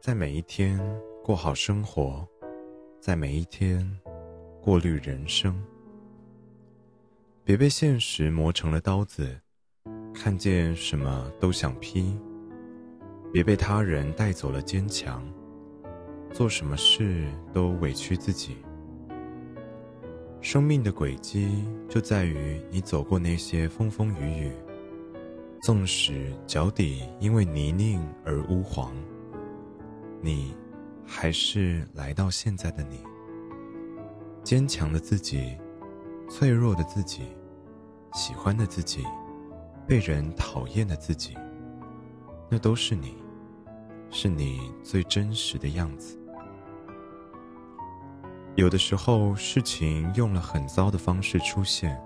在每一天过好生活，在每一天过滤人生。别被现实磨成了刀子，看见什么都想劈。别被他人带走了坚强，做什么事都委屈自己。生命的轨迹就在于你走过那些风风雨雨，纵使脚底因为泥泞而污黄，你还是来到现在的你。坚强的自己，脆弱的自己，喜欢的自己，被人讨厌的自己，那都是你，是你最真实的样子。有的时候，事情用了很糟的方式出现，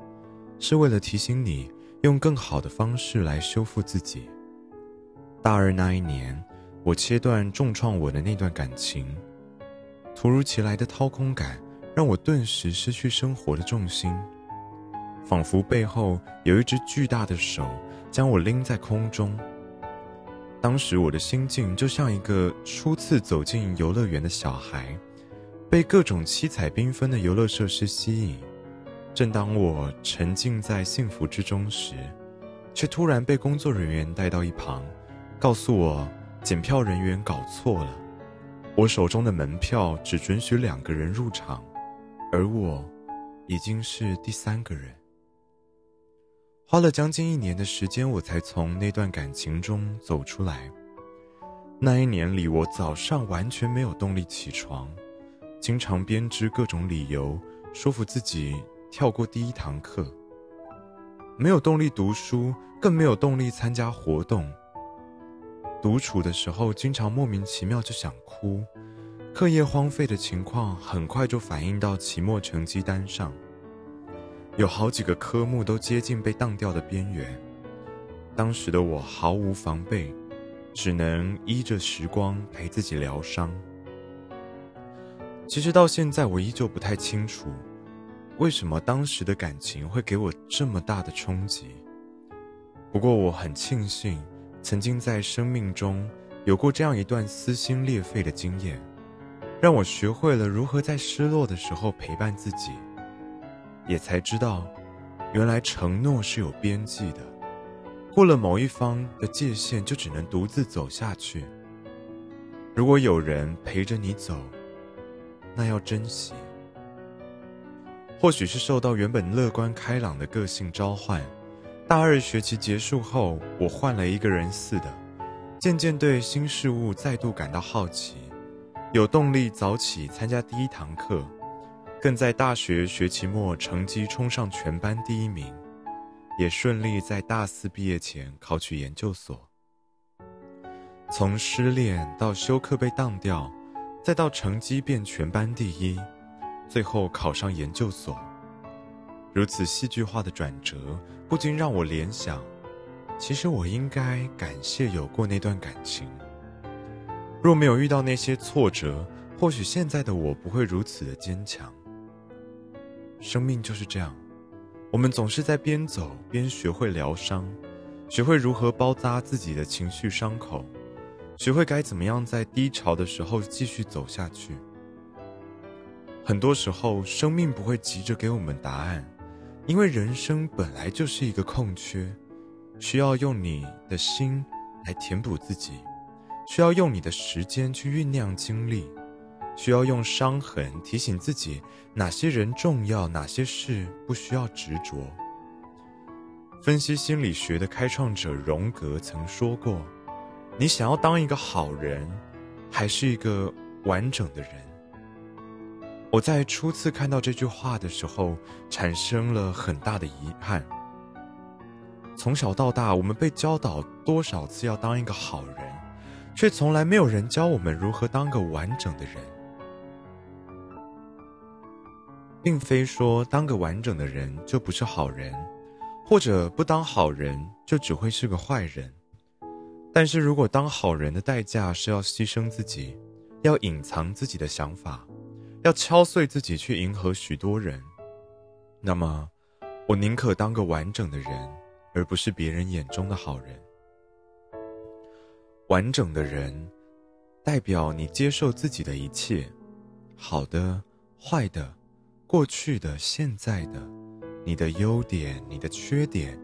是为了提醒你用更好的方式来修复自己。大二那一年，我切断重创我的那段感情，突如其来的掏空感让我顿时失去生活的重心，仿佛背后有一只巨大的手将我拎在空中。当时我的心境就像一个初次走进游乐园的小孩。被各种七彩缤纷的游乐设施吸引，正当我沉浸在幸福之中时，却突然被工作人员带到一旁，告诉我检票人员搞错了，我手中的门票只准许两个人入场，而我已经是第三个人。花了将近一年的时间，我才从那段感情中走出来。那一年里，我早上完全没有动力起床。经常编织各种理由，说服自己跳过第一堂课。没有动力读书，更没有动力参加活动。独处的时候，经常莫名其妙就想哭。课业荒废的情况很快就反映到期末成绩单上。有好几个科目都接近被当掉的边缘。当时的我毫无防备，只能依着时光陪自己疗伤。其实到现在，我依旧不太清楚，为什么当时的感情会给我这么大的冲击。不过我很庆幸，曾经在生命中有过这样一段撕心裂肺的经验，让我学会了如何在失落的时候陪伴自己，也才知道，原来承诺是有边际的，过了某一方的界限，就只能独自走下去。如果有人陪着你走。那要珍惜。或许是受到原本乐观开朗的个性召唤，大二学期结束后，我换了一个人似的，渐渐对新事物再度感到好奇，有动力早起参加第一堂课，更在大学学期末成绩冲上全班第一名，也顺利在大四毕业前考取研究所。从失恋到休课被当掉。再到成绩变全班第一，最后考上研究所，如此戏剧化的转折，不禁让我联想：其实我应该感谢有过那段感情。若没有遇到那些挫折，或许现在的我不会如此的坚强。生命就是这样，我们总是在边走边学会疗伤，学会如何包扎自己的情绪伤口。学会该怎么样在低潮的时候继续走下去。很多时候，生命不会急着给我们答案，因为人生本来就是一个空缺，需要用你的心来填补自己，需要用你的时间去酝酿经历，需要用伤痕提醒自己哪些人重要，哪些事不需要执着。分析心理学的开创者荣格曾说过。你想要当一个好人，还是一个完整的人？我在初次看到这句话的时候，产生了很大的遗憾。从小到大，我们被教导多少次要当一个好人，却从来没有人教我们如何当个完整的人。并非说当个完整的人就不是好人，或者不当好人就只会是个坏人。但是如果当好人的代价是要牺牲自己，要隐藏自己的想法，要敲碎自己去迎合许多人，那么，我宁可当个完整的人，而不是别人眼中的好人。完整的人，代表你接受自己的一切，好的、坏的、过去的、现在的，你的优点、你的缺点，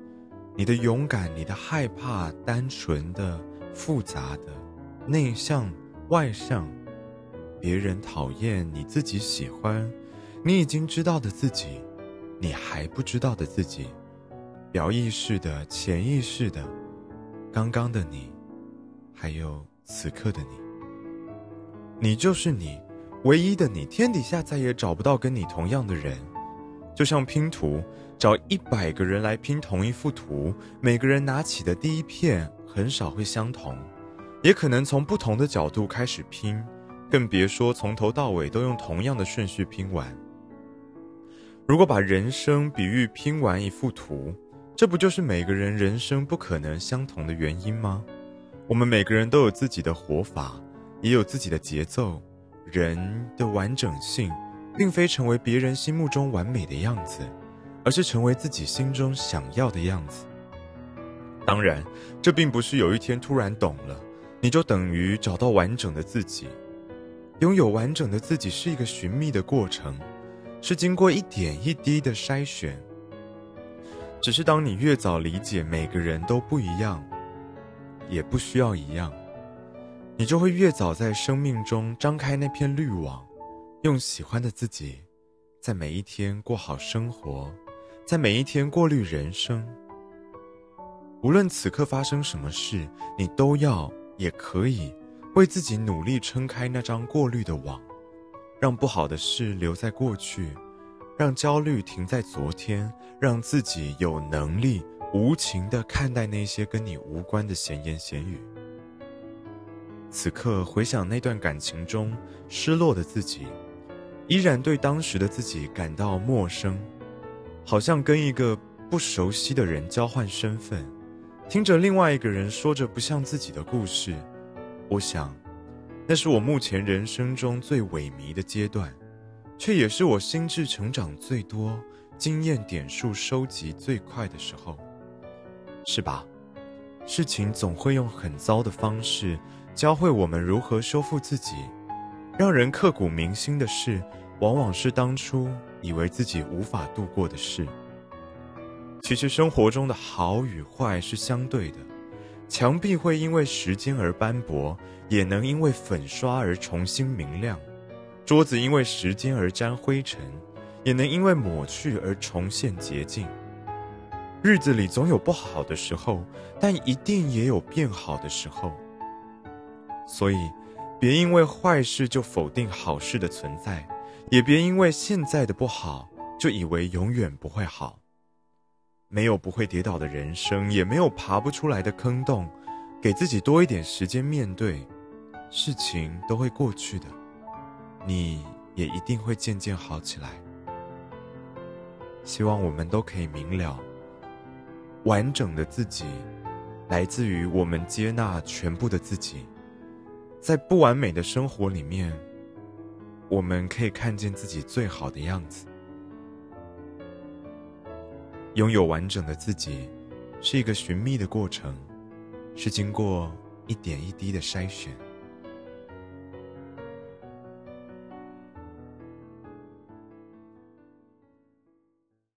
你的勇敢、你的害怕，单纯的、复杂的，内向、外向，别人讨厌，你自己喜欢，你已经知道的自己，你还不知道的自己，表意识的、潜意识的，刚刚的你，还有此刻的你。你就是你，唯一的你，天底下再也找不到跟你同样的人。就像拼图，找一百个人来拼同一幅图，每个人拿起的第一片很少会相同，也可能从不同的角度开始拼，更别说从头到尾都用同样的顺序拼完。如果把人生比喻拼完一幅图，这不就是每个人人生不可能相同的原因吗？我们每个人都有自己的活法。也有自己的节奏，人的完整性，并非成为别人心目中完美的样子，而是成为自己心中想要的样子。当然，这并不是有一天突然懂了，你就等于找到完整的自己。拥有完整的自己是一个寻觅的过程，是经过一点一滴的筛选。只是当你越早理解每个人都不一样，也不需要一样。你就会越早在生命中张开那片滤网，用喜欢的自己，在每一天过好生活，在每一天过滤人生。无论此刻发生什么事，你都要也可以为自己努力撑开那张过滤的网，让不好的事留在过去，让焦虑停在昨天，让自己有能力无情地看待那些跟你无关的闲言闲语。此刻回想那段感情中失落的自己，依然对当时的自己感到陌生，好像跟一个不熟悉的人交换身份，听着另外一个人说着不像自己的故事。我想，那是我目前人生中最萎靡的阶段，却也是我心智成长最多、经验点数收集最快的时候，是吧？事情总会用很糟的方式。教会我们如何修复自己，让人刻骨铭心的事，往往是当初以为自己无法度过的事。其实生活中的好与坏是相对的，墙壁会因为时间而斑驳，也能因为粉刷而重新明亮；桌子因为时间而沾灰尘，也能因为抹去而重现洁净。日子里总有不好的时候，但一定也有变好的时候。所以，别因为坏事就否定好事的存在，也别因为现在的不好就以为永远不会好。没有不会跌倒的人生，也没有爬不出来的坑洞。给自己多一点时间面对，事情都会过去的，你也一定会渐渐好起来。希望我们都可以明了，完整的自己，来自于我们接纳全部的自己。在不完美的生活里面，我们可以看见自己最好的样子。拥有完整的自己，是一个寻觅的过程，是经过一点一滴的筛选。